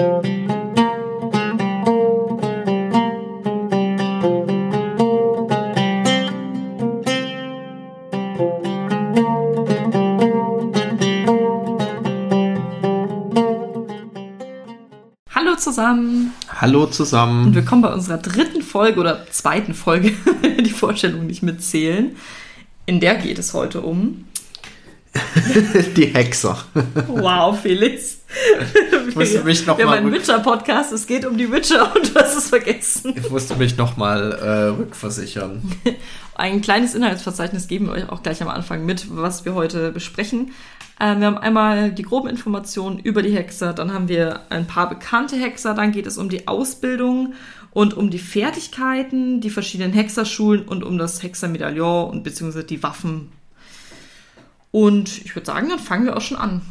Hallo zusammen Hallo zusammen. und willkommen bei unserer dritten Folge oder zweiten Folge, die Vorstellung nicht mitzählen. In der geht es heute um. Die Hexer. Wow, Felix. Ich musste mich noch Wir haben mal einen rück- Witcher-Podcast, es geht um die Witcher und du hast es vergessen. Ich musste mich nochmal äh, rückversichern. Ein kleines Inhaltsverzeichnis geben wir euch auch gleich am Anfang mit, was wir heute besprechen. Äh, wir haben einmal die groben Informationen über die Hexer, dann haben wir ein paar bekannte Hexer, dann geht es um die Ausbildung und um die Fertigkeiten, die verschiedenen Hexerschulen und um das Hexermedaillon und beziehungsweise die Waffen. Und ich würde sagen, dann fangen wir auch schon an.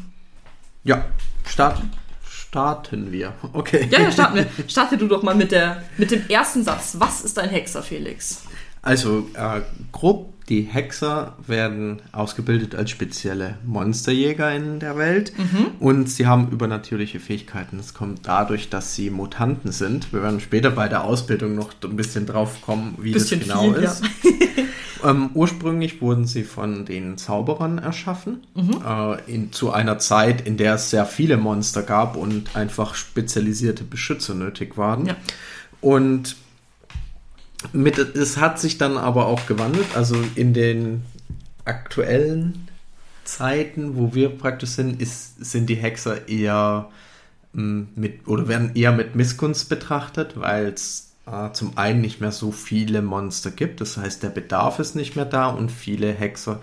Ja, start, starten wir. Okay. Ja, ja, starten wir. Starte du doch mal mit, der, mit dem ersten Satz. Was ist ein Hexer, Felix? Also äh, grob, die Hexer werden ausgebildet als spezielle Monsterjäger in der Welt und sie haben übernatürliche Fähigkeiten. Das kommt dadurch, dass sie Mutanten sind. Wir werden später bei der Ausbildung noch ein bisschen drauf kommen, wie Bisschen das genau viel, ist. Ähm, ursprünglich wurden sie von den Zauberern erschaffen, äh, in, zu einer Zeit, in der es sehr viele Monster gab und einfach spezialisierte Beschützer nötig waren. Ja. Und mit, es hat sich dann aber auch gewandelt, also in den aktuellen Zeiten, wo wir praktisch sind, ist, sind die Hexer eher mh, mit oder werden eher mit Missgunst betrachtet, weil es äh, zum einen nicht mehr so viele Monster gibt. Das heißt, der Bedarf ist nicht mehr da und viele Hexer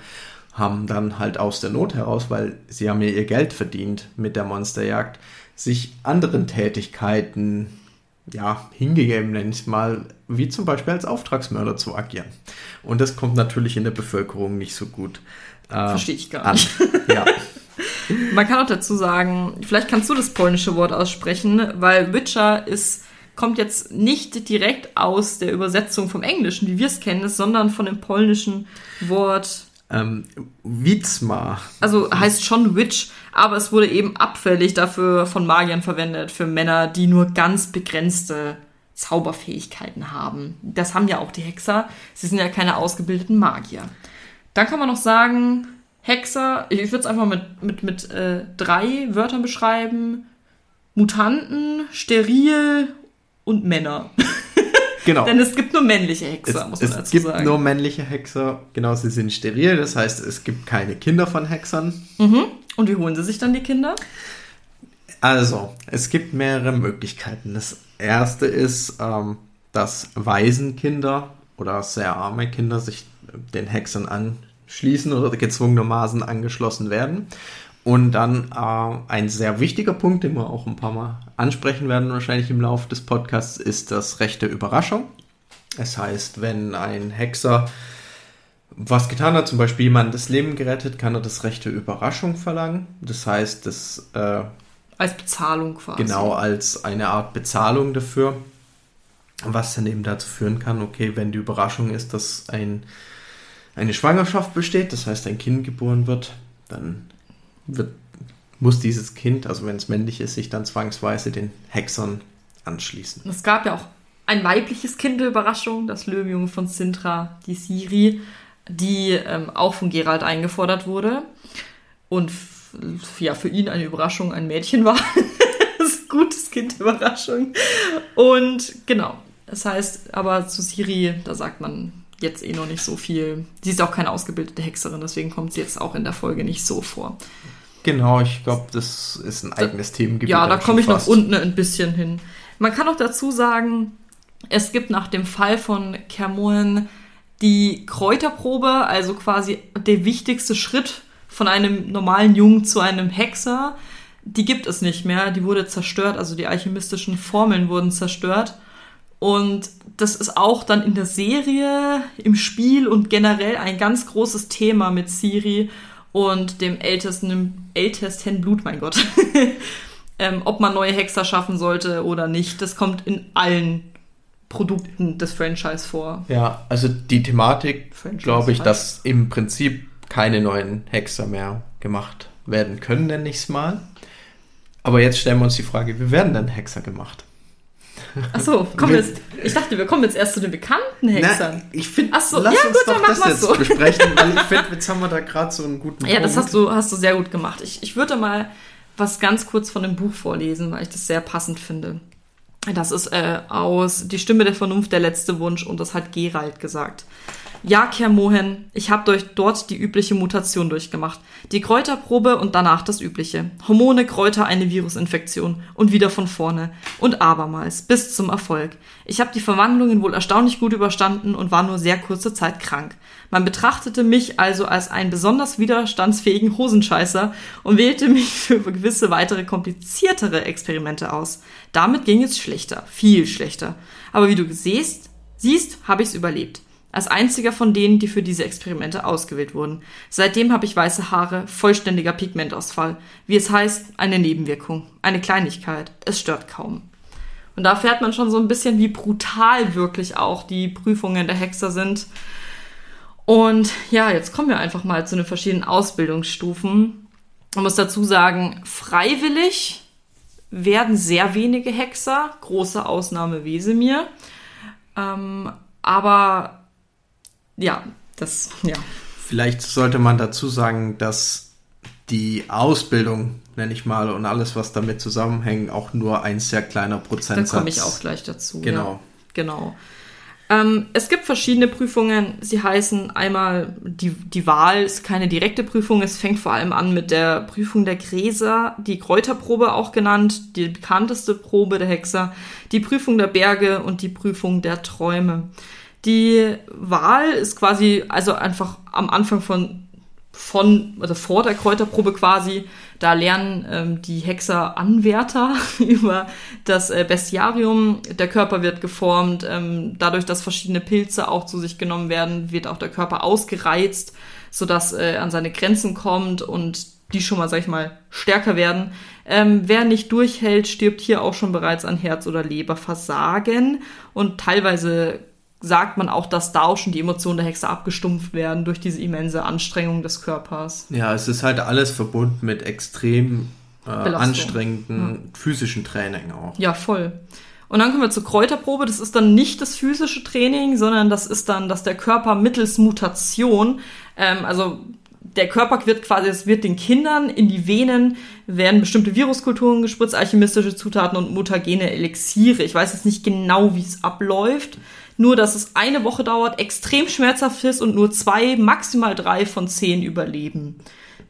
haben dann halt aus der Not heraus, weil sie haben ja ihr Geld verdient mit der Monsterjagd, sich anderen Tätigkeiten ja, hingegeben, nenne ich es mal, wie zum Beispiel als Auftragsmörder zu agieren. Und das kommt natürlich in der Bevölkerung nicht so gut äh, Verstehe ich gar an. nicht. Ja. Man kann auch dazu sagen, vielleicht kannst du das polnische Wort aussprechen, weil Witcher ist, kommt jetzt nicht direkt aus der Übersetzung vom Englischen, wie wir es kennen, sondern von dem polnischen Wort, Ähm, Witzma. also heißt schon Witch, aber es wurde eben abfällig dafür von Magiern verwendet, für Männer, die nur ganz begrenzte Zauberfähigkeiten haben. Das haben ja auch die Hexer. Sie sind ja keine ausgebildeten Magier. Dann kann man noch sagen, Hexer, ich würde es einfach mit, mit, mit äh, drei Wörtern beschreiben. Mutanten, steril und Männer. Genau. Denn es gibt nur männliche Es, Hexer, muss man es dazu gibt sagen. nur männliche Hexer, genau, sie sind steril, das heißt, es gibt keine Kinder von Hexern. mhm. Und wie holen sie sich dann die Kinder? Also, es gibt mehrere Möglichkeiten. Das erste ist, ähm, dass Waisenkinder oder sehr arme Kinder sich den Hexern anschließen oder gezwungenermaßen angeschlossen werden. Und dann äh, ein sehr wichtiger Punkt, den wir auch ein paar Mal ansprechen werden, wahrscheinlich im Laufe des Podcasts, ist das Recht der Überraschung. Das heißt, wenn ein Hexer was getan hat, zum Beispiel jemand das Leben gerettet, kann er das Recht der Überraschung verlangen. Das heißt, das äh, Als Bezahlung quasi. Genau, als eine Art Bezahlung dafür. Was dann eben dazu führen kann, okay, wenn die Überraschung ist, dass ein, eine Schwangerschaft besteht, das heißt ein Kind geboren wird, dann wird, muss dieses Kind, also wenn es männlich ist, sich dann zwangsweise den Hexern anschließen. Es gab ja auch ein weibliches Kind Überraschung, das Löwenjunge von Sintra, die Siri, die ähm, auch von Gerald eingefordert wurde. Und ja, für ihn eine Überraschung ein Mädchen war. das ist ein gutes Kind der Überraschung. Und genau, das heißt, aber zu Siri, da sagt man jetzt eh noch nicht so viel. Sie ist auch keine ausgebildete Hexerin, deswegen kommt sie jetzt auch in der Folge nicht so vor. Genau, ich glaube, das ist ein eigenes Themengebiet. Ja, da komme ich schon noch fast. unten ein bisschen hin. Man kann auch dazu sagen, es gibt nach dem Fall von Kermoen die Kräuterprobe, also quasi der wichtigste Schritt von einem normalen Jungen zu einem Hexer. Die gibt es nicht mehr, die wurde zerstört, also die alchemistischen Formeln wurden zerstört. Und das ist auch dann in der Serie, im Spiel und generell ein ganz großes Thema mit Siri und dem ältesten, ältesten Blut, mein Gott. ähm, ob man neue Hexer schaffen sollte oder nicht. Das kommt in allen Produkten des Franchise vor. Ja, also die Thematik, glaube ich, dass im Prinzip keine neuen Hexer mehr gemacht werden können, nenne ich es mal. Aber jetzt stellen wir uns die Frage, wie werden denn Hexer gemacht? Achso, komm jetzt. Ich dachte, wir kommen jetzt erst zu den bekannten Hexern. Na, ich finde, so, lass ja, uns gut, dann doch das machen wir's jetzt so. besprechen, weil ich finde, jetzt haben wir da gerade so einen guten Ja, das Punkt. hast du, hast du sehr gut gemacht. Ich, ich würde mal was ganz kurz von dem Buch vorlesen, weil ich das sehr passend finde. Das ist äh, aus Die Stimme der Vernunft, der letzte Wunsch und das hat Gerald gesagt. Ja, Kermohen, ich habe dort die übliche Mutation durchgemacht. Die Kräuterprobe und danach das Übliche. Hormone, Kräuter, eine Virusinfektion und wieder von vorne. Und abermals, bis zum Erfolg. Ich habe die Verwandlungen wohl erstaunlich gut überstanden und war nur sehr kurze Zeit krank. Man betrachtete mich also als einen besonders widerstandsfähigen Hosenscheißer und wählte mich für gewisse weitere kompliziertere Experimente aus. Damit ging es schlechter, viel schlechter. Aber wie du siehst, siehst, habe ich es überlebt. Als einziger von denen, die für diese Experimente ausgewählt wurden. Seitdem habe ich weiße Haare, vollständiger Pigmentausfall. Wie es heißt, eine Nebenwirkung, eine Kleinigkeit. Es stört kaum. Und da fährt man schon so ein bisschen, wie brutal wirklich auch die Prüfungen der Hexer sind. Und ja, jetzt kommen wir einfach mal zu den verschiedenen Ausbildungsstufen. Man muss dazu sagen, freiwillig werden sehr wenige Hexer, große Ausnahme Wesemir. Ähm, aber ja, das, ja. Vielleicht sollte man dazu sagen, dass die Ausbildung, nenne ich mal, und alles, was damit zusammenhängt, auch nur ein sehr kleiner Da Prozentsatz. komme ich auch gleich dazu. Genau. Ja, genau. Ähm, es gibt verschiedene Prüfungen. Sie heißen einmal, die, die Wahl ist keine direkte Prüfung. Es fängt vor allem an mit der Prüfung der Gräser, die Kräuterprobe auch genannt, die bekannteste Probe der Hexer, die Prüfung der Berge und die Prüfung der Träume. Die Wahl ist quasi also einfach am Anfang von von, also vor der Kräuterprobe quasi, da lernen ähm, die Hexer Anwärter über das äh, Bestiarium. Der Körper wird geformt, ähm, dadurch, dass verschiedene Pilze auch zu sich genommen werden, wird auch der Körper ausgereizt, sodass äh, an seine Grenzen kommt und die schon mal, sag ich mal, stärker werden. Ähm, wer nicht durchhält, stirbt hier auch schon bereits an Herz- oder Leberversagen und teilweise sagt man auch, dass da auch schon die Emotionen der Hexe abgestumpft werden durch diese immense Anstrengung des Körpers. Ja, es ist halt alles verbunden mit extrem äh, anstrengenden physischen Training auch. Ja, voll. Und dann kommen wir zur Kräuterprobe. Das ist dann nicht das physische Training, sondern das ist dann, dass der Körper mittels Mutation, ähm, also der Körper wird quasi, es wird den Kindern in die Venen werden bestimmte Viruskulturen gespritzt, alchemistische Zutaten und mutagene Elixiere. Ich weiß jetzt nicht genau, wie es abläuft. Nur, dass es eine Woche dauert, extrem schmerzhaft ist und nur zwei, maximal drei von zehn überleben,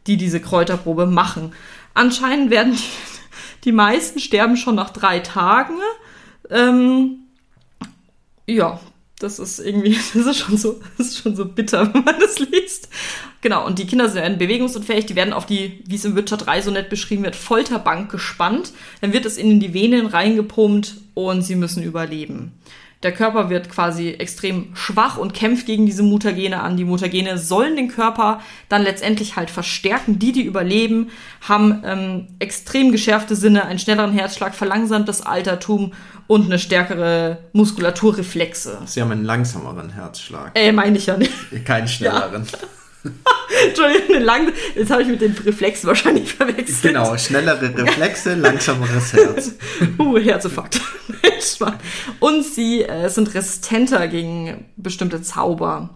die diese Kräuterprobe machen. Anscheinend werden die, die meisten sterben schon nach drei Tagen. Ähm, ja, das ist irgendwie, das ist schon so, das ist schon so bitter, wenn man das liest. Genau, und die Kinder sind bewegungsunfähig, die werden auf die, wie es im Witcher 3 so nett beschrieben wird, Folterbank gespannt. Dann wird es ihnen in die Venen reingepumpt und sie müssen überleben. Der Körper wird quasi extrem schwach und kämpft gegen diese Mutagene an. Die Mutagene sollen den Körper dann letztendlich halt verstärken. Die, die überleben, haben ähm, extrem geschärfte Sinne, einen schnelleren Herzschlag, verlangsamtes Altertum und eine stärkere Muskulaturreflexe. Sie haben einen langsameren Herzschlag, Äh, meine ich ja nicht. keinen schnelleren. Entschuldigung, lang, jetzt habe ich mit den Reflexen wahrscheinlich verwechselt. Genau, schnellere Reflexe, langsameres Herz. Uh, Herzinfarkt. Und sie äh, sind resistenter gegen bestimmte Zauber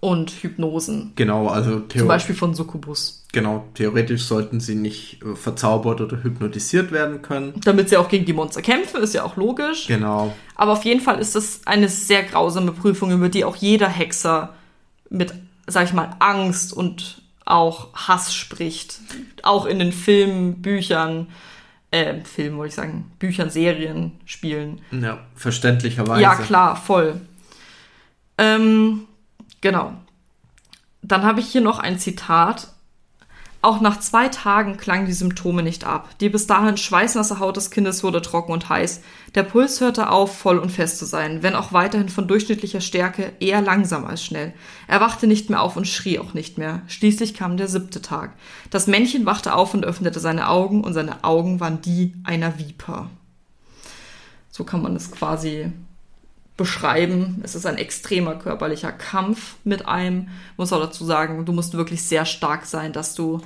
und Hypnosen. Genau, also Zum Beispiel von Succubus. genau, theoretisch sollten sie nicht äh, verzaubert oder hypnotisiert werden können. Damit sie auch gegen die Monster kämpfen, ist ja auch logisch. Genau. Aber auf jeden Fall ist das eine sehr grausame Prüfung, über die auch jeder Hexer mit, sag ich mal, Angst und auch Hass spricht. Auch in den Filmen, Büchern, äh, Filmen wollte ich sagen, Büchern, Serien, Spielen. Ja, verständlicherweise. Ja, klar, voll. Ähm, genau. Dann habe ich hier noch ein Zitat. Auch nach zwei Tagen klangen die Symptome nicht ab. Die bis dahin schweißnasse Haut des Kindes wurde trocken und heiß. Der Puls hörte auf, voll und fest zu sein, wenn auch weiterhin von durchschnittlicher Stärke eher langsam als schnell. Er wachte nicht mehr auf und schrie auch nicht mehr. Schließlich kam der siebte Tag. Das Männchen wachte auf und öffnete seine Augen, und seine Augen waren die einer Viper. So kann man es quasi beschreiben. Es ist ein extremer körperlicher Kampf mit einem. Muss auch dazu sagen, du musst wirklich sehr stark sein, dass du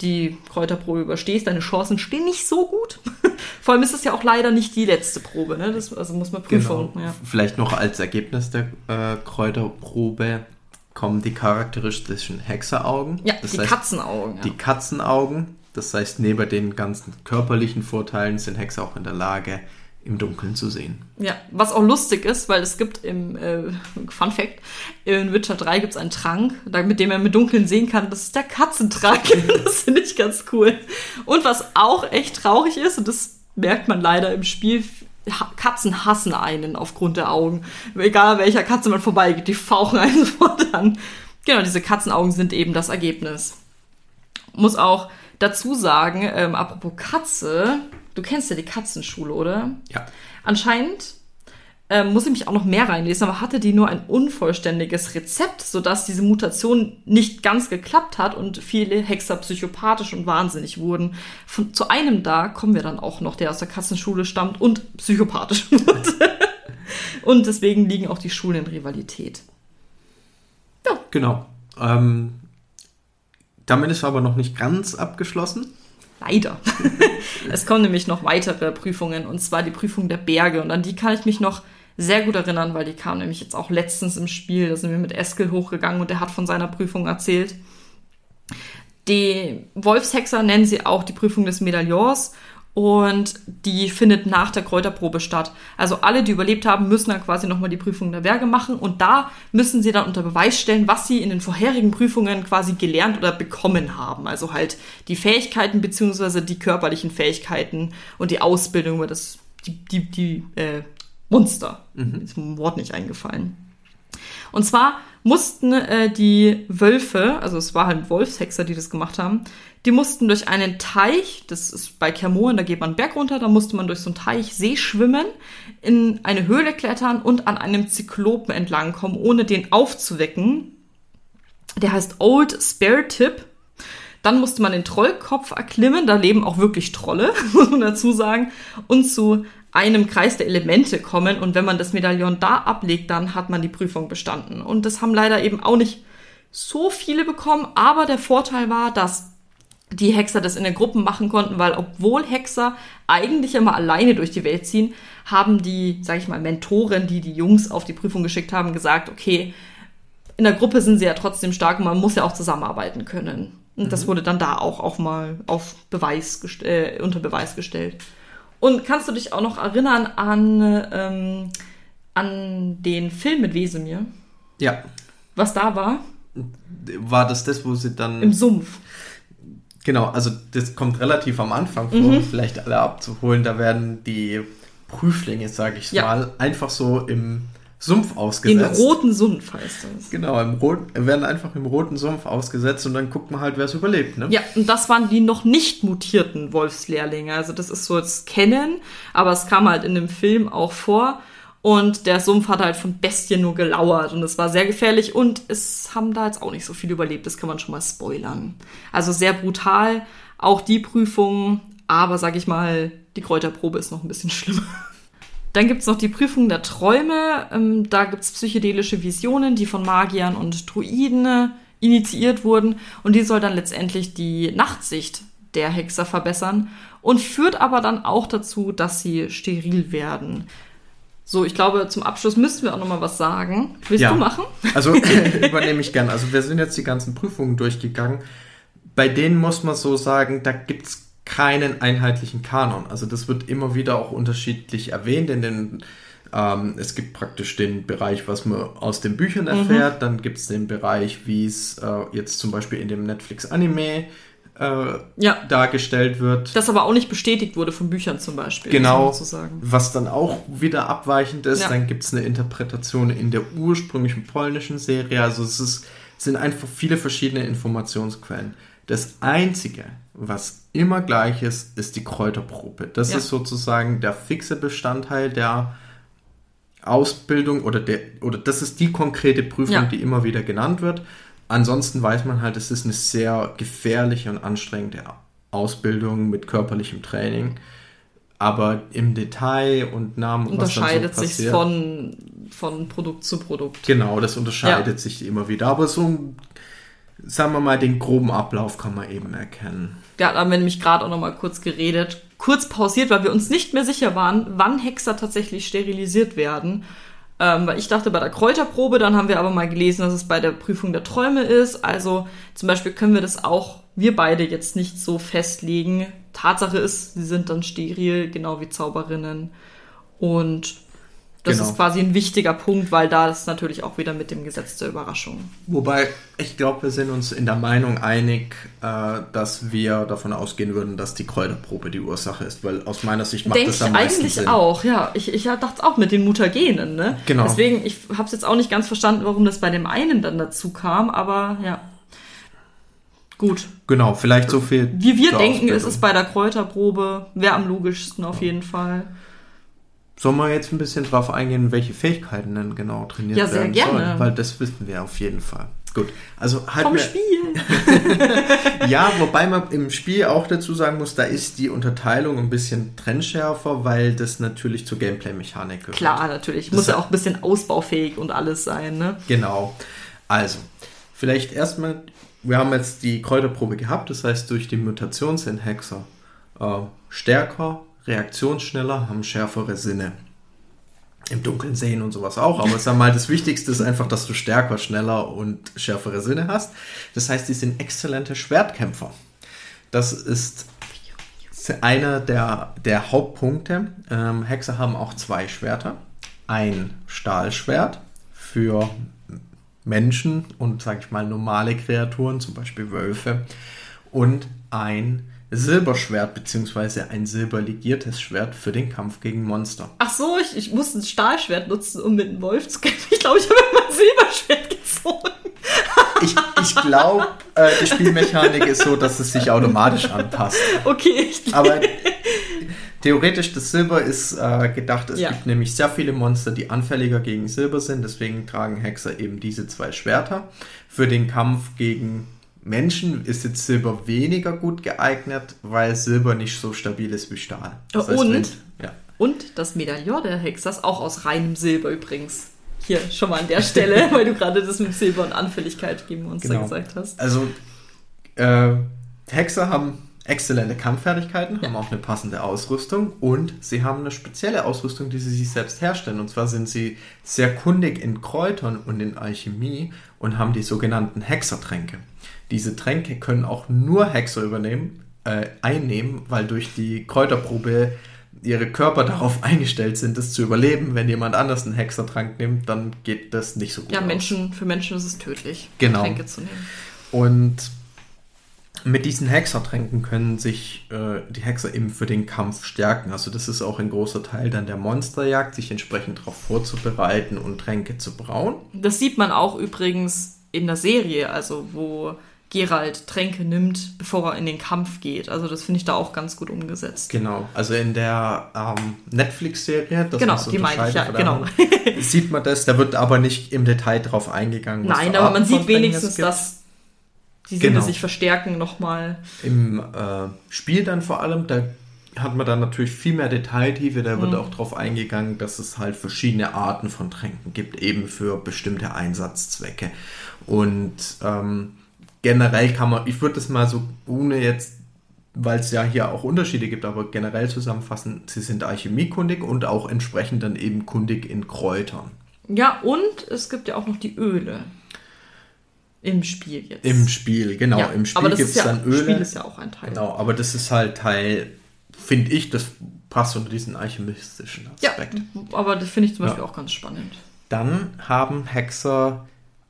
die Kräuterprobe überstehst, deine Chancen stehen nicht so gut. Vor allem ist es ja auch leider nicht die letzte Probe, ne? Das, also muss man prüfen. Genau. Ja. Vielleicht noch als Ergebnis der äh, Kräuterprobe kommen die charakteristischen Hexeraugen. Ja, das die heißt, Katzenaugen. Ja. Die Katzenaugen. Das heißt, neben den ganzen körperlichen Vorteilen sind Hexer auch in der Lage, im Dunkeln zu sehen. Ja, was auch lustig ist, weil es gibt im äh, Fun Fact, in Witcher 3 gibt es einen Trank, mit dem er mit Dunkeln sehen kann. Das ist der Katzentrank. das finde ich ganz cool. Und was auch echt traurig ist, und das merkt man leider im Spiel, Katzen hassen einen aufgrund der Augen. Egal welcher Katze man vorbeigeht, die fauchen einen sofort an. Genau, diese Katzenaugen sind eben das Ergebnis. Muss auch dazu sagen, ähm, apropos Katze, du kennst ja die Katzenschule, oder? Ja. Anscheinend ähm, muss ich mich auch noch mehr reinlesen, aber hatte die nur ein unvollständiges Rezept, sodass diese Mutation nicht ganz geklappt hat und viele Hexer psychopathisch und wahnsinnig wurden. Von, zu einem da kommen wir dann auch noch, der aus der Katzenschule stammt und psychopathisch wurde. und deswegen liegen auch die Schulen in Rivalität. Genau. Ähm, damit ist aber noch nicht ganz abgeschlossen. Leider. es kommen nämlich noch weitere Prüfungen, und zwar die Prüfung der Berge. Und an die kann ich mich noch sehr gut erinnern, weil die kam nämlich jetzt auch letztens im Spiel. Da sind wir mit Eskel hochgegangen und der hat von seiner Prüfung erzählt. Die Wolfshexer nennen sie auch die Prüfung des Medaillons und die findet nach der Kräuterprobe statt. Also alle, die überlebt haben, müssen dann quasi nochmal die Prüfung der Berge machen und da müssen sie dann unter Beweis stellen, was sie in den vorherigen Prüfungen quasi gelernt oder bekommen haben. Also halt die Fähigkeiten beziehungsweise die körperlichen Fähigkeiten und die Ausbildung über das, die, die, die äh, Monster. Ist mir ein Wort nicht eingefallen. Und zwar mussten äh, die Wölfe, also es war halt Wolfshexer, die das gemacht haben, die mussten durch einen Teich, das ist bei Kermoren, da geht man einen Berg runter, da musste man durch so einen Teich See schwimmen, in eine Höhle klettern und an einem Zyklopen entlangkommen, ohne den aufzuwecken. Der heißt Old Spare Tip. Dann musste man den Trollkopf erklimmen, da leben auch wirklich Trolle, muss man dazu sagen, und zu einem Kreis der Elemente kommen. Und wenn man das Medaillon da ablegt, dann hat man die Prüfung bestanden. Und das haben leider eben auch nicht so viele bekommen, aber der Vorteil war, dass die Hexer das in den Gruppen machen konnten, weil obwohl Hexer eigentlich immer alleine durch die Welt ziehen, haben die, sag ich mal, Mentoren, die die Jungs auf die Prüfung geschickt haben, gesagt, okay, in der Gruppe sind sie ja trotzdem stark und man muss ja auch zusammenarbeiten können. Und das wurde dann da auch, auch mal auf Beweis äh, unter Beweis gestellt. Und kannst du dich auch noch erinnern an, ähm, an den Film mit Wesemir? Ja. Was da war? War das das, wo sie dann. Im Sumpf. Genau, also das kommt relativ am Anfang vor, Mhm. um vielleicht alle abzuholen. Da werden die Prüflinge, sage ich Ja. mal, einfach so im Sumpf ausgesetzt. roten Sumpf heißt das. Genau, im Rot, werden einfach im roten Sumpf ausgesetzt und dann guckt man halt, wer es überlebt. Ne? Ja, und das waren die noch nicht mutierten Wolfslehrlinge. Also das ist so das Kennen, aber es kam halt in dem Film auch vor. Und der Sumpf hat halt von Bestien nur gelauert und es war sehr gefährlich und es haben da jetzt auch nicht so viele überlebt, das kann man schon mal spoilern. Also sehr brutal, auch die Prüfung, aber sag ich mal, die Kräuterprobe ist noch ein bisschen schlimmer. Dann gibt's noch die Prüfung der Träume. Ähm, da gibt's psychedelische Visionen, die von Magiern und Druiden äh, initiiert wurden. Und die soll dann letztendlich die Nachtsicht der Hexer verbessern und führt aber dann auch dazu, dass sie steril werden. So, ich glaube, zum Abschluss müssten wir auch noch mal was sagen. Willst Ja. du machen? Also übernehme ich gern. Also wir sind jetzt die ganzen Prüfungen durchgegangen. Bei denen muss man so sagen, da gibt's keinen einheitlichen Kanon. Also das wird immer wieder auch unterschiedlich erwähnt. In den, ähm, es gibt praktisch den Bereich, was man aus den Büchern erfährt. Dann gibt's den Bereich, wie es äh, jetzt zum Beispiel in dem Netflix-Anime äh, Ja. dargestellt wird. Das aber auch nicht bestätigt wurde von Büchern zum Beispiel. Genau, was dann auch wieder abweichend ist. Ja. Dann gibt es eine Interpretation in der ursprünglichen polnischen Serie. Also es ist, sind einfach viele verschiedene Informationsquellen. Das Einzige, was immer gleich ist, ist die Kräuterprobe. Das Ja. ist sozusagen der fixe Bestandteil der Ausbildung oder der oder das ist die konkrete Prüfung, Ja. die immer wieder genannt wird. Ansonsten weiß man halt, es ist eine sehr gefährliche und anstrengende Ausbildung mit körperlichem Training. Aber im Detail und Namen Unterscheidet so sich von, von Produkt zu Produkt. Genau, das unterscheidet sich immer wieder. Aber so sagen wir mal, den groben Ablauf kann man eben erkennen. Ja, da haben wir nämlich gerade auch noch mal kurz geredet, kurz pausiert, weil wir uns nicht mehr sicher waren, wann Hexer tatsächlich sterilisiert werden. Ähm, weil ich dachte bei der Kräuterprobe, dann haben wir aber mal gelesen, dass es bei der Prüfung der Träume ist. Also zum Beispiel können wir das auch, wir beide jetzt nicht so festlegen. Tatsache ist, sie sind dann steril, genau wie Zauberinnen. Und das Genau. ist quasi ein wichtiger Punkt, weil da ist natürlich auch wieder mit dem Gesetz der Überraschung. Wobei, ich glaube, wir sind uns in der Meinung einig, äh, dass wir davon ausgehen würden, dass die Kräuterprobe die Ursache ist, weil aus meiner Sicht macht Denke das am meisten eigentlich Sinn. auch, ja. Ich, ich dachte es auch mit den Mutagenen, ne? Genau. Deswegen, ich habe es jetzt auch nicht ganz verstanden, warum das bei dem einen dann dazu kam, aber ja. Gut. Genau, vielleicht so viel. Wie wir denken, ist Ausbildung. es bei der Kräuterprobe, wäre am logischsten auf jeden Fall. Sollen wir jetzt ein bisschen drauf eingehen, welche Fähigkeiten denn genau trainiert Ja, sehr werden gerne. sollen? Weil das wissen wir auf jeden Fall. Gut, also halt Vom Spiel. Ja, wobei man im Spiel auch dazu sagen muss, da ist die Unterteilung ein bisschen trennschärfer, weil das natürlich zur Gameplay-Mechanik gehört. Klar, natürlich. Das Muss ja auch ein bisschen ausbaufähig und alles sein, ne? Genau. Also, vielleicht erstmal, wir haben jetzt die Kräuterprobe gehabt, das heißt, durch die Mutation sind Hexer äh, stärker, reaktionsschneller, haben schärfere Sinne. Im Dunkeln sehen und sowas auch, aber sag mal, das Wichtigste ist einfach, dass du stärker, schneller und schärfere Sinne hast. Das heißt, die sind exzellente Schwertkämpfer. Das ist einer der, der Hauptpunkte. Ähm, Hexer haben auch zwei Schwerter. Ein Stahlschwert für Menschen und, sag ich mal, normale Kreaturen, zum Beispiel Wölfe. Und ein Silberschwert, beziehungsweise ein silberlegiertes Schwert für den Kampf gegen Monster. Ach so, ich, ich musste ein Stahlschwert nutzen, um mit einem Wolf zu kämpfen. Ich glaube, ich habe immer ein Silberschwert gezogen. Ich, ich glaube, äh, die Spielmechanik ist so, dass es sich automatisch anpasst. Okay, ich Aber theoretisch, das Silber ist äh, gedacht, es Ja. gibt nämlich sehr viele Monster, die anfälliger gegen Silber sind. Deswegen tragen Hexer eben diese zwei Schwerter. Für den Kampf gegen Menschen ist jetzt Silber weniger gut geeignet, weil Silber nicht so stabil ist wie Stahl. Und? wenn- ja. Und das Medaillon der Hexers, auch aus reinem Silber übrigens. Hier schon mal an der Stelle, weil du gerade das mit Silber und Anfälligkeit gegen Monster Genau. gesagt hast. Also, äh, Hexer haben exzellente Kampffertigkeiten, haben auch eine passende Ausrüstung und sie haben eine spezielle Ausrüstung, die sie sich selbst herstellen. Und zwar sind sie sehr kundig in Kräutern und in Alchemie und haben die sogenannten Hexertränke. Diese Tränke können auch nur Hexer übernehmen, äh, einnehmen, weil durch die Kräuterprobe ihre Körper darauf eingestellt sind, das zu überleben. Wenn jemand anders einen Hexertrank nimmt, dann geht das nicht so gut. Ja, aus. Menschen, für Menschen ist es tödlich, Genau. Tränke zu nehmen. Und mit diesen Hexertränken können sich äh, die Hexer eben für den Kampf stärken. Also das ist auch ein großer Teil dann der Monsterjagd, sich entsprechend darauf vorzubereiten und Tränke zu brauen. Das sieht man auch übrigens in der Serie, also wo Geralt Tränke nimmt, bevor er in den Kampf geht. Also das finde ich da auch ganz gut umgesetzt. Genau, also in der ähm, Netflix-Serie, das Genau, die meine ich, ja, anderen, sieht man das, da wird aber nicht im Detail drauf eingegangen. was Nein, aber Arten man sieht wenigstens, gibt. dass die Sinne Genau. sich verstärken nochmal. Im äh, Spiel dann vor allem, da hat man dann natürlich viel mehr Detailtiefe, da wird auch darauf eingegangen, dass es halt verschiedene Arten von Tränken gibt, eben für bestimmte Einsatzzwecke. Und ähm, generell kann man, ich würde das mal so, ohne jetzt, weil es ja hier auch Unterschiede gibt, aber generell zusammenfassen, sie sind alchemiekundig und auch entsprechend dann eben kundig in Kräutern. Ja, und es gibt ja auch noch die Öle. Im Spiel jetzt. Im Spiel, genau, ja, im Spiel gibt es ja, dann Öle. Spiel ist ja auch ein Teil. Genau, aber das ist halt Teil, finde ich, das passt unter diesen alchemistischen Ja, Aspekt. aber das finde ich zum Beispiel Ja. auch ganz spannend. Dann haben Hexer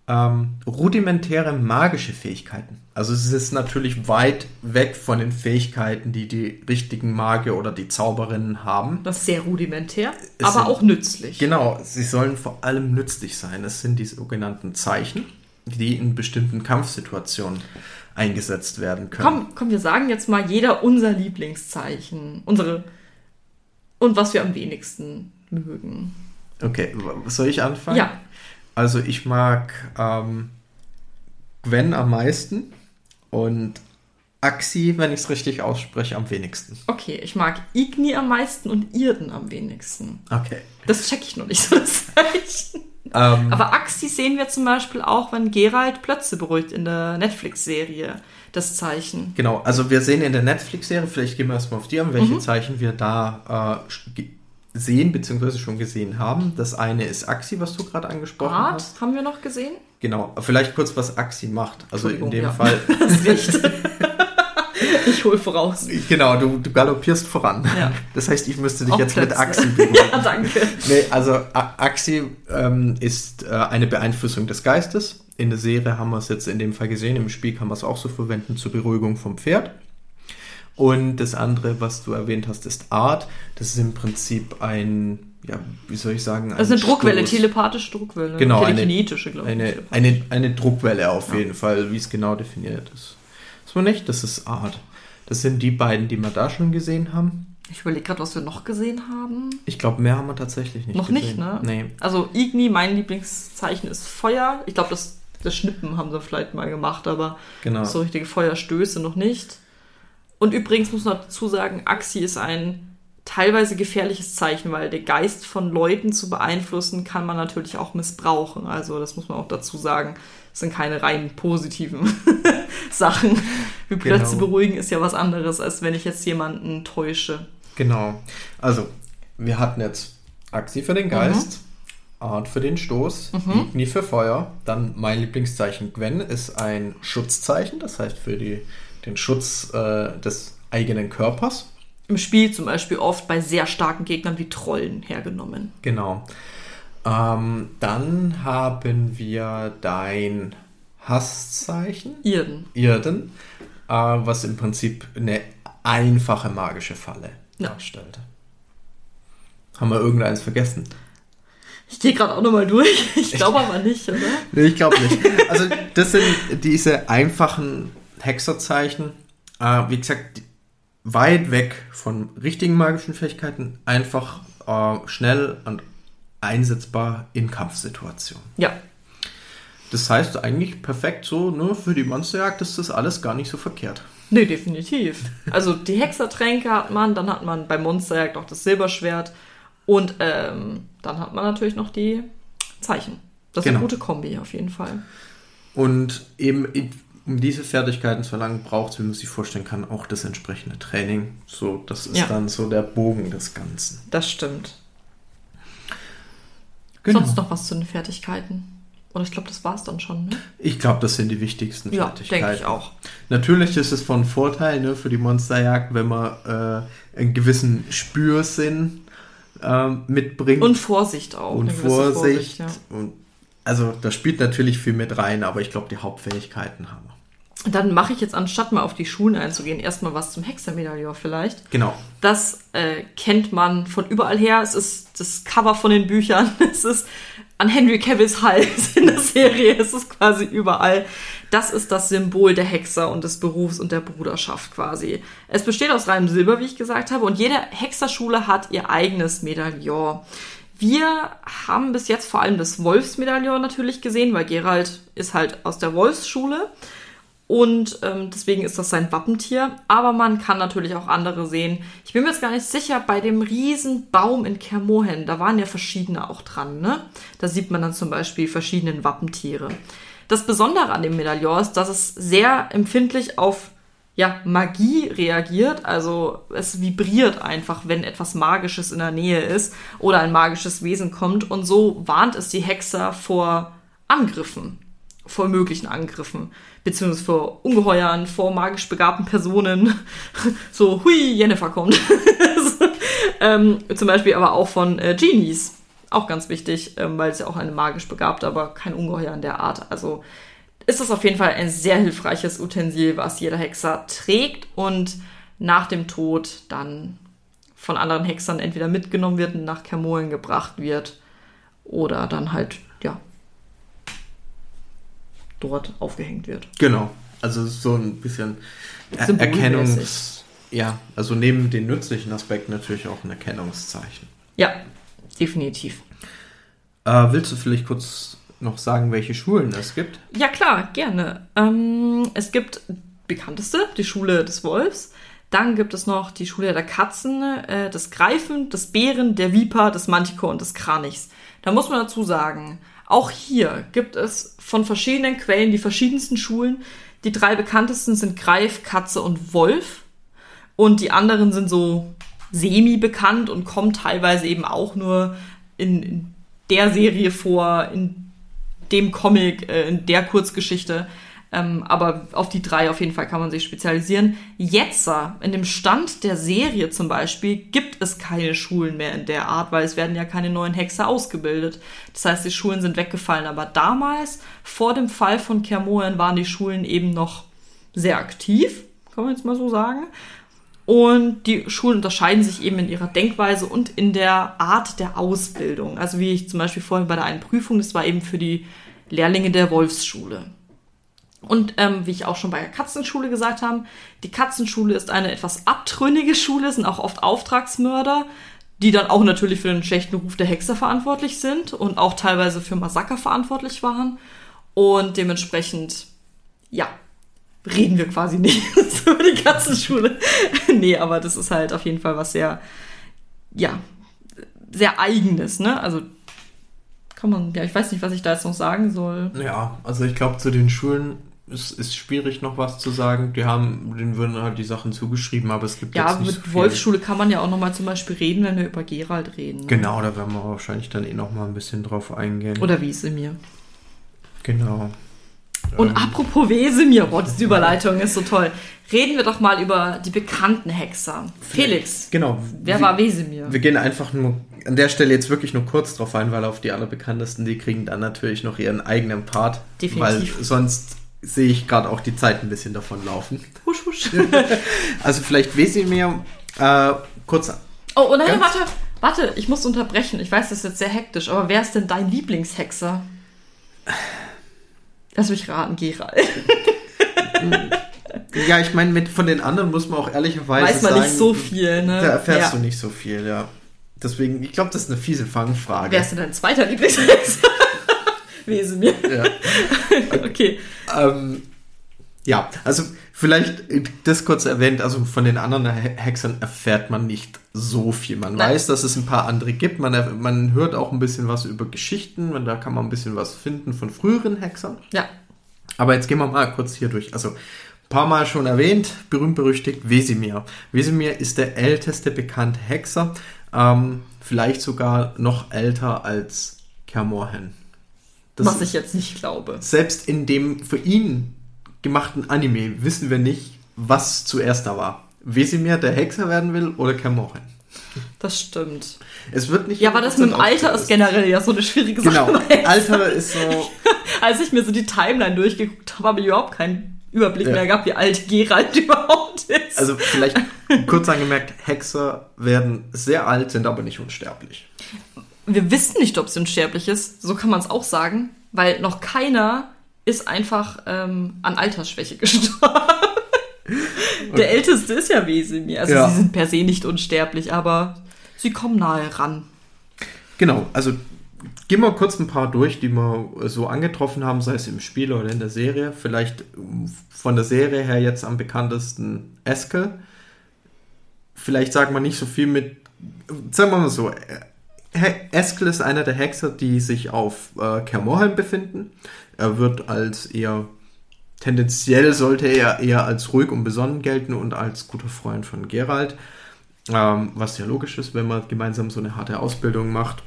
ähm, rudimentäre magische Fähigkeiten. Also es ist natürlich weit weg von den Fähigkeiten, die die richtigen Magier oder die Zauberinnen haben. Das ist sehr rudimentär, Es aber sind- auch nützlich. Genau, sie sollen vor allem nützlich sein. Es sind die sogenannten Zeichen, die in bestimmten Kampfsituationen eingesetzt werden können. Komm, komm, wir sagen jetzt mal jeder unser Lieblingszeichen. Unsere. Und was wir am wenigsten mögen. Okay, soll ich anfangen? Ja. Also ich mag ähm, Gwen am meisten und Axi, wenn ich es richtig ausspreche, am wenigsten. Okay, ich mag Igni am meisten und Irden am wenigsten. Okay. Das check ich noch nicht so, das Zeichen. Ähm, Aber Axi sehen wir zum Beispiel auch, wenn Gerald Plötze beruhigt in der Netflix-Serie. Das Zeichen. Genau, also wir sehen in der Netflix-Serie, vielleicht gehen wir erstmal auf die an, Mhm. welche Zeichen wir da äh, sehen, beziehungsweise schon gesehen haben. Das eine ist Axi, was du gerade angesprochen Art hast. haben wir noch gesehen? Genau, vielleicht kurz, was Axi macht. Also in dem ja. Fall, Das ich hole voraus. genau, du, du galoppierst voran. Ja. Das heißt, ich müsste dich Auf jetzt mit Plätze. Axi beruhigen. Ja, danke. Nee, also A- Axi ähm, ist äh, eine Beeinflussung des Geistes. In der Serie haben wir es jetzt in dem Fall gesehen, im Spiel kann man es auch so verwenden zur Beruhigung vom Pferd. Und das andere, was du erwähnt hast, ist Art. Das ist im Prinzip ein, ja, wie soll ich sagen, ein Das ist eine Druckwelle, Stoß. telepathische Druckwelle. Genau, eine- Telekinetische, glaube ich. Eine, eine, eine Druckwelle auf Ja. jeden Fall, wie es genau definiert ist. Das war nicht, das ist Art. Das sind die beiden, die wir da schon gesehen haben. Ich überlege gerade, was wir noch gesehen haben. Ich glaube, mehr haben wir tatsächlich nicht noch gesehen. nicht, ne? Nee. Also Igni, mein Lieblingszeichen ist Feuer. Ich glaube, das, das Schnippen haben sie vielleicht mal gemacht, aber Genau. so richtige Feuerstöße noch nicht. Und übrigens muss man dazu sagen, Axi ist ein teilweise gefährliches Zeichen, weil der Geist von Leuten zu beeinflussen, kann man natürlich auch missbrauchen. Also das muss man auch dazu sagen. Das sind keine rein positiven Sachen. Wie Plötze Genau. beruhigen ist ja was anderes, als wenn ich jetzt jemanden täusche. Genau. Also, wir hatten jetzt Axi für den Geist, Art für den Stoß, Igni für Feuer. Dann mein Lieblingszeichen Gwen ist ein Schutzzeichen, das heißt für die, den Schutz äh, des eigenen Körpers. Im Spiel zum Beispiel oft bei sehr starken Gegnern wie Trollen hergenommen. Genau. Ähm, dann haben wir dein Hasszeichen, Irden. Irden, äh, was im Prinzip eine einfache magische Falle Ja. darstellt. Haben wir irgendeins vergessen? Ich gehe gerade auch nochmal durch. Ich glaube aber nicht, oder? Nee, ich glaube nicht. Also, das sind diese einfachen Hexerzeichen. Äh, wie gesagt, weit weg von richtigen magischen Fähigkeiten. Einfach äh, schnell und einsetzbar in Kampfsituationen. Ja, Das heißt eigentlich perfekt so, ne, für die Monsterjagd ist das alles gar nicht so verkehrt. nee, definitiv. Also die Hexertränke hat man, dann hat man bei Monsterjagd auch das Silberschwert und ähm, dann hat man natürlich noch die Zeichen. Das ist Genau. eine gute Kombi auf jeden Fall. Und eben, um diese Fertigkeiten zu erlangen, braucht es, wie man sich vorstellen kann, auch das entsprechende Training. So, das ist Ja. dann so der Bogen des Ganzen. Das stimmt. Genau. Sonst noch was zu den Fertigkeiten? Oder ich glaube, das war es dann schon, ne? Ich glaube, das sind die wichtigsten Ja, Fertigkeiten. denke ich auch. Natürlich ist es von Vorteil ne, für die Monsterjagd, wenn man äh, einen gewissen Spürsinn ähm, mitbringt. Und Vorsicht auch. und gewisse Vorsicht. ja. und, also da spielt natürlich viel mit rein, aber ich glaube, die Hauptfähigkeiten haben wir. Dann mache ich jetzt, anstatt mal auf die Schulen einzugehen, erstmal was zum Hexermedaillon vielleicht. Genau. Das äh, kennt man von überall her. Es ist das Cover von den Büchern. Es ist an Henry Cavills Hals in der Serie. Es ist quasi überall. Das ist das Symbol der Hexer und des Berufs und der Bruderschaft quasi. Es besteht aus reinem Silber, wie ich gesagt habe, und jede Hexerschule hat ihr eigenes Medaillon. Wir haben bis jetzt vor allem das Wolfsmedaillon natürlich gesehen, weil Gerald ist halt aus der Wolfsschule. Und ähm, deswegen ist das sein Wappentier. Aber man kann natürlich auch andere sehen. Ich bin mir jetzt gar nicht sicher, bei dem riesen Baum in Kermohen, da waren ja verschiedene auch dran, ne? Da sieht man dann zum Beispiel verschiedene Wappentiere. Das Besondere an dem Medaillon ist, dass es sehr empfindlich auf ja, Magie reagiert. Also es vibriert einfach, wenn etwas Magisches in der Nähe ist oder ein magisches Wesen kommt. Und so warnt es die Hexer vor Angriffen vor möglichen Angriffen, beziehungsweise vor Ungeheuern, vor magisch begabten Personen. So, hui, Jennifer kommt. ähm, zum Beispiel aber auch von äh, Genies. Auch ganz wichtig, ähm, weil es ja auch eine magisch begabte, aber kein Ungeheuer in der Art. Also ist das auf jeden Fall ein sehr hilfreiches Utensil, was jeder Hexer trägt und nach dem Tod dann von anderen Hexern entweder mitgenommen wird und nach Kermolen gebracht wird oder dann halt, dort aufgehängt wird. Genau. Also so ein bisschen er. Erkennungs... Ja, also neben den nützlichen Aspekten natürlich auch ein Erkennungszeichen. Ja, definitiv. Äh, willst du vielleicht kurz noch sagen, welche Schulen es gibt? Ja, klar, gerne. Ähm, es gibt bekannteste, die Schule des Wolfs. Dann gibt es noch die Schule der Katzen, äh, des Greifen, des Bären, der Viper, des Manticore und des Kranichs. Da muss man dazu sagen, Auch hier gibt es von verschiedenen Quellen die verschiedensten Schulen. Die drei bekanntesten sind Greif, Katze und Wolf. Und die anderen sind so semi-bekannt und kommen teilweise eben auch nur in, in der Serie vor, in dem Comic, äh, in der Kurzgeschichte. Ähm, aber auf die drei auf jeden Fall kann man sich spezialisieren. Jetzt, in dem Stand der Serie zum Beispiel, gibt es keine Schulen mehr in der Art, weil es werden ja keine neuen Hexer ausgebildet. Das heißt, die Schulen sind weggefallen. Aber damals, vor dem Fall von Kermoen, waren die Schulen eben noch sehr aktiv, kann man jetzt mal so sagen. Und die Schulen unterscheiden sich eben in ihrer Denkweise und in der Art der Ausbildung. Also wie ich zum Beispiel vorhin bei der einen Prüfung, das war eben für die Lehrlinge der Wolfsschule. Und ähm, wie ich auch schon bei der Katzenschule gesagt habe, die Katzenschule ist eine etwas abtrünnige Schule, sind auch oft Auftragsmörder, die dann auch natürlich für den schlechten Ruf der Hexer verantwortlich sind und auch teilweise für Massaker verantwortlich waren. Und dementsprechend, ja, reden wir quasi nicht über die Katzenschule. nee, aber das ist halt auf jeden Fall was sehr, ja, sehr eigenes, ne? Also kann man, ja, ich weiß nicht, was ich da jetzt noch sagen soll. Ja, also ich glaube, zu den Schulen es ist schwierig noch was zu sagen. Die haben, denen würden halt die Sachen zugeschrieben, aber es gibt ja, jetzt nicht mit so Wolfsschule kann man ja auch noch mal zum Beispiel reden, wenn wir über Gerald reden. Ne? Genau, da werden wir wahrscheinlich dann eh noch mal ein bisschen drauf eingehen. Oder Wesemir. Genau. Und ähm, apropos Wesemir, boah, die Überleitung ist so toll. Reden wir doch mal über die bekannten Hexer. Felix. Genau. Wer war Wesemir? Wir gehen einfach nur an der Stelle jetzt wirklich nur kurz drauf ein, weil auf die allerbekanntesten, die kriegen dann natürlich noch ihren eigenen Part. Definitiv. Weil sonst sehe ich gerade auch die Zeit ein bisschen davon laufen. Husch, husch. also vielleicht Wesemir, äh, kurz. Oh, oh nein, warte, warte, ich muss unterbrechen. Ich weiß, das ist jetzt sehr hektisch, aber wer ist denn dein Lieblingshexer? Lass mich raten, Gerald. ja, ich meine, von den anderen muss man auch ehrlicherweise Weiß man sagen, nicht so viel, ne? Da erfährst ja. du nicht so viel, ja. Deswegen, ich glaube, das ist eine fiese Fangfrage. Wer ist denn dein zweiter Lieblingshexer? Wesemir. Ja. Okay. Ähm, ja, also vielleicht das kurz erwähnt, also von den anderen Hexern erfährt man nicht so viel. Man Nein. weiß, dass es ein paar andere gibt. Man, man hört auch ein bisschen was über Geschichten und da kann man ein bisschen was finden von früheren Hexern. Ja. Aber jetzt gehen wir mal kurz hier durch. Also ein paar Mal schon erwähnt, berühmt-berüchtigt Wesemir. Wesemir ist der älteste bekannte Hexer, ähm, vielleicht sogar noch älter als Kermorhen. Das Was ich jetzt nicht glaube. Selbst in dem für ihn gemachten Anime wissen wir nicht, was zuerst da war. Wesemir der Hexer werden will oder Kermoren. Das stimmt. Es wird nicht. Ja, aber das mit dem Alter ist generell ja so eine schwierige Sache. Genau. Alter ist so. Als ich mir so die Timeline durchgeguckt habe, habe ich überhaupt keinen Überblick ja. mehr gehabt, wie alt Geralt überhaupt ist. Also vielleicht kurz angemerkt, Hexer werden sehr alt, sind aber nicht unsterblich wir wissen nicht, ob sie unsterblich ist. So kann man es auch sagen, weil noch keiner ist einfach ähm, an Altersschwäche gestorben. Der okay. älteste ist ja Wesemir. Also ja. sie sind per se nicht unsterblich, aber sie kommen nahe ran. Genau, also gehen wir kurz ein paar durch, die wir so angetroffen haben, sei es im Spiel oder in der Serie. Vielleicht von der Serie her jetzt am bekanntesten Eskel. Vielleicht sagen wir nicht so viel mit, sagen wir mal so, Eskel ist einer der Hexer, die sich auf äh, Kermorheim befinden. Er wird als eher tendenziell sollte er eher als ruhig und besonnen gelten und als guter Freund von Gerald. Ähm, was ja logisch ist, wenn man gemeinsam so eine harte Ausbildung macht.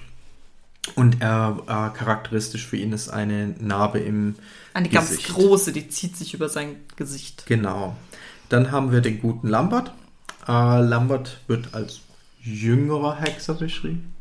Und er äh, charakteristisch für ihn ist eine Narbe im Eine Gesicht. ganz große, die zieht sich über sein Gesicht. Genau. Dann haben wir den guten Lambert. Äh, Lambert wird als jüngerer Hexer beschrieben.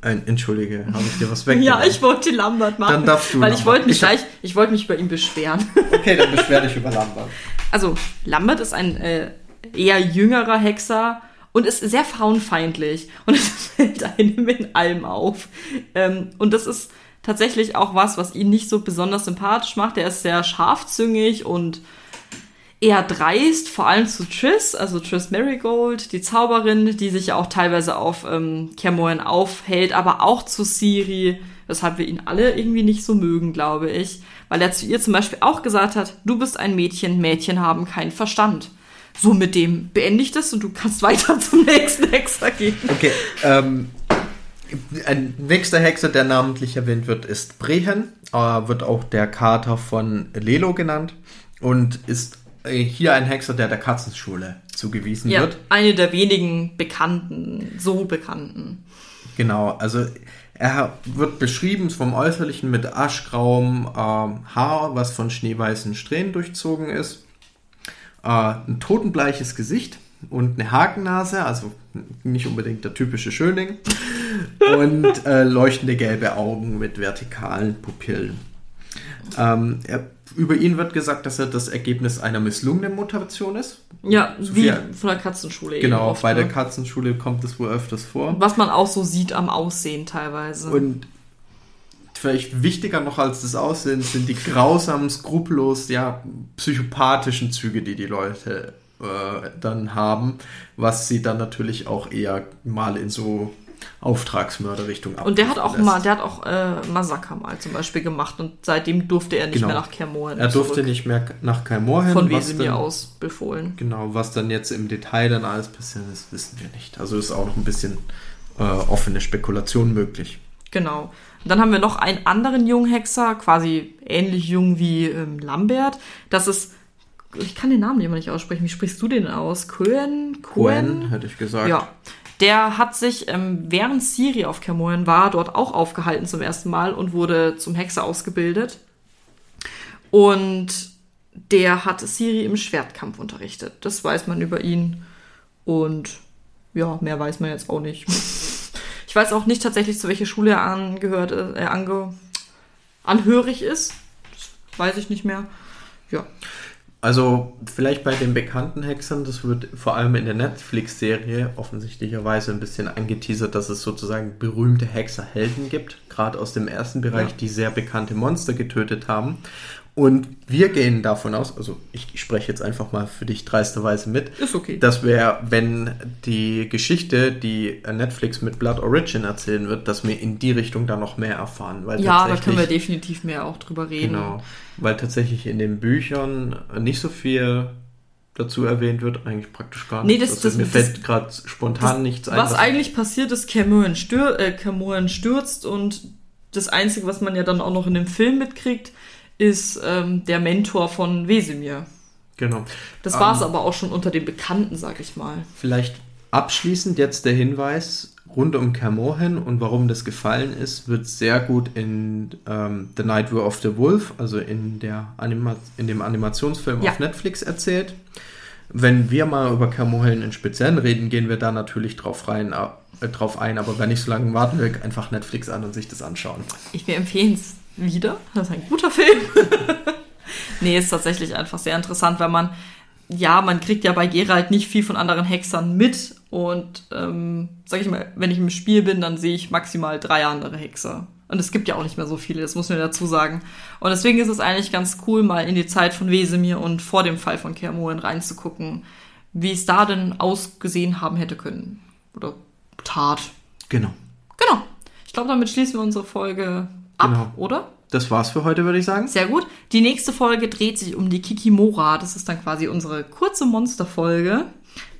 Ein, Entschuldige, habe ich dir was weggenommen? ja, ich wollte Lambert machen. Dann darfst du. Weil ich wollte mich ich gleich, ich wollte mich über ihn beschweren. okay, dann beschwer dich über Lambert. Also, Lambert ist ein äh, eher jüngerer Hexer und ist sehr frauenfeindlich. Und es fällt einem in allem auf. Ähm, und das ist tatsächlich auch was, was ihn nicht so besonders sympathisch macht. Er ist sehr scharfzüngig und eher dreist, vor allem zu Triss, also Triss Marigold, die Zauberin, die sich ja auch teilweise auf ähm, aufhält, aber auch zu Siri, weshalb wir ihn alle irgendwie nicht so mögen, glaube ich, weil er zu ihr zum Beispiel auch gesagt hat, du bist ein Mädchen, Mädchen haben keinen Verstand. So mit dem beende ich das und du kannst weiter zum nächsten Hexer gehen. Okay, ähm, Ein nächster Hexer, der namentlich erwähnt wird, ist Brehen. Äh, wird auch der Kater von Lelo genannt und ist hier ein Hexer, der der Katzenschule zugewiesen Ja, wird. eine der wenigen bekannten, so bekannten. Genau, also er wird beschrieben vom Äußerlichen mit aschgrauem ähm, Haar, was von schneeweißen Strähnen durchzogen ist. Äh, ein totenbleiches Gesicht und eine Hakennase, also nicht unbedingt der typische Schönling. Und äh, leuchtende gelbe Augen mit vertikalen Pupillen. Ähm, er, über ihn wird gesagt, dass er das Ergebnis einer misslungenen Mutation ist. Ja, wie Sophia- von der Katzenschule eben. Genau, oft, bei der ne? Katzenschule kommt es wohl öfters vor. Was man auch so sieht am Aussehen teilweise. Und vielleicht wichtiger noch als das Aussehen sind die grausamen, skrupellos, ja, psychopathischen Züge, die die Leute äh, dann haben, was sie dann natürlich auch eher mal in so Auftragsmörderrichtung Und der hat auch abdriften mal, lässt. der hat auch äh, Massaker mal zum Beispiel gemacht und seitdem durfte er nicht Genau. mehr nach Kermoren Er durfte zurück. nicht mehr nach Kaimor hin. von Wesemir aus befohlen. Genau, was dann jetzt im Detail dann alles passiert ist, wissen wir nicht. Also ist auch noch ein bisschen äh, offene Spekulation möglich. Genau. Und dann haben wir noch einen anderen jungen Hexer, quasi ähnlich jung wie ähm, Lambert. Das ist, ich kann den Namen immer nicht aussprechen. Wie sprichst du den aus? Cohen? Gwen, hätte ich gesagt. Ja. Der hat sich, ähm, während Siri auf Kermoren war, dort auch aufgehalten zum ersten Mal und wurde zum Hexer ausgebildet. Und der hat Siri im Schwertkampf unterrichtet. Das weiß man über ihn. Und ja, mehr weiß man jetzt auch nicht. Ich weiß auch nicht tatsächlich, zu welcher Schule er angehört, äh, ange, anhörig ist. Das weiß ich nicht mehr. Ja. Also vielleicht bei den bekannten Hexern, das wird vor allem in der Netflix-Serie offensichtlicherweise ein bisschen angeteasert, dass es sozusagen berühmte Hexerhelden gibt, gerade aus dem ersten Bereich, Ja. die sehr bekannte Monster getötet haben. Und wir gehen davon aus, also ich, spreche jetzt einfach mal für dich dreisterweise mit, Ist okay. dass wir, wenn die Geschichte, die Netflix mit Blood Origin erzählen wird, dass wir in die Richtung da noch mehr erfahren. Weil ja, da können wir definitiv mehr auch drüber reden. Genau, weil tatsächlich in den Büchern nicht so viel dazu erwähnt wird, eigentlich praktisch gar Nee, nichts. das- also das- mir das- fällt gerade spontan nichts ein. Was eigentlich passiert ist, Cameron, stür äh, Cameron stürzt und das Einzige, was man ja dann auch noch in dem Film mitkriegt, ist ähm, der Mentor von Wesemir. Genau. Das Ähm, war es aber auch schon unter den Bekannten, sag ich mal. Vielleicht abschließend jetzt der Hinweis rund um Camohen und warum das gefallen ist, wird sehr gut in ähm, The Night War of the Wolf, also in, der Anima in dem Animationsfilm Ja. auf Netflix erzählt. Wenn wir mal über Camohen in Speziellen reden, gehen wir da natürlich drauf, rein, äh, drauf ein, aber wenn nicht so lange warten wir einfach Netflix an und sich das anschauen. Ich wir empfehlen es wieder. Das ist ein guter Film. nee, ist tatsächlich einfach sehr interessant, weil man, ja, man kriegt ja bei Geralt nicht viel von anderen Hexern mit. Und ähm, sag ich mal, wenn ich im Spiel bin, dann sehe ich maximal drei andere Hexer. Und es gibt ja auch nicht mehr so viele, das muss man dazu sagen. Und deswegen ist es eigentlich ganz cool, mal in die Zeit von Wesemir und vor dem Fall von Kermoren reinzugucken, wie es da denn ausgesehen haben hätte können. Oder tat. Genau. Genau. Ich glaube, damit schließen wir unsere Folge ab, Genau. oder? Das war's für heute, würde ich sagen. Sehr gut. Die nächste Folge dreht sich um die Kikimora. Das ist dann quasi unsere kurze Monsterfolge,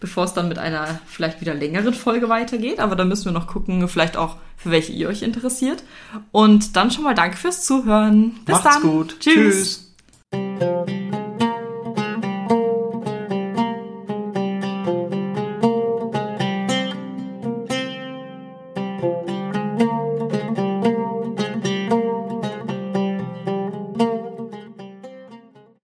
bevor es dann mit einer vielleicht wieder längeren Folge weitergeht. Aber da müssen wir noch gucken, vielleicht auch für welche ihr euch interessiert. Und dann schon mal danke fürs Zuhören. Bis Macht's dann. gut. Tschüss. Tschüss.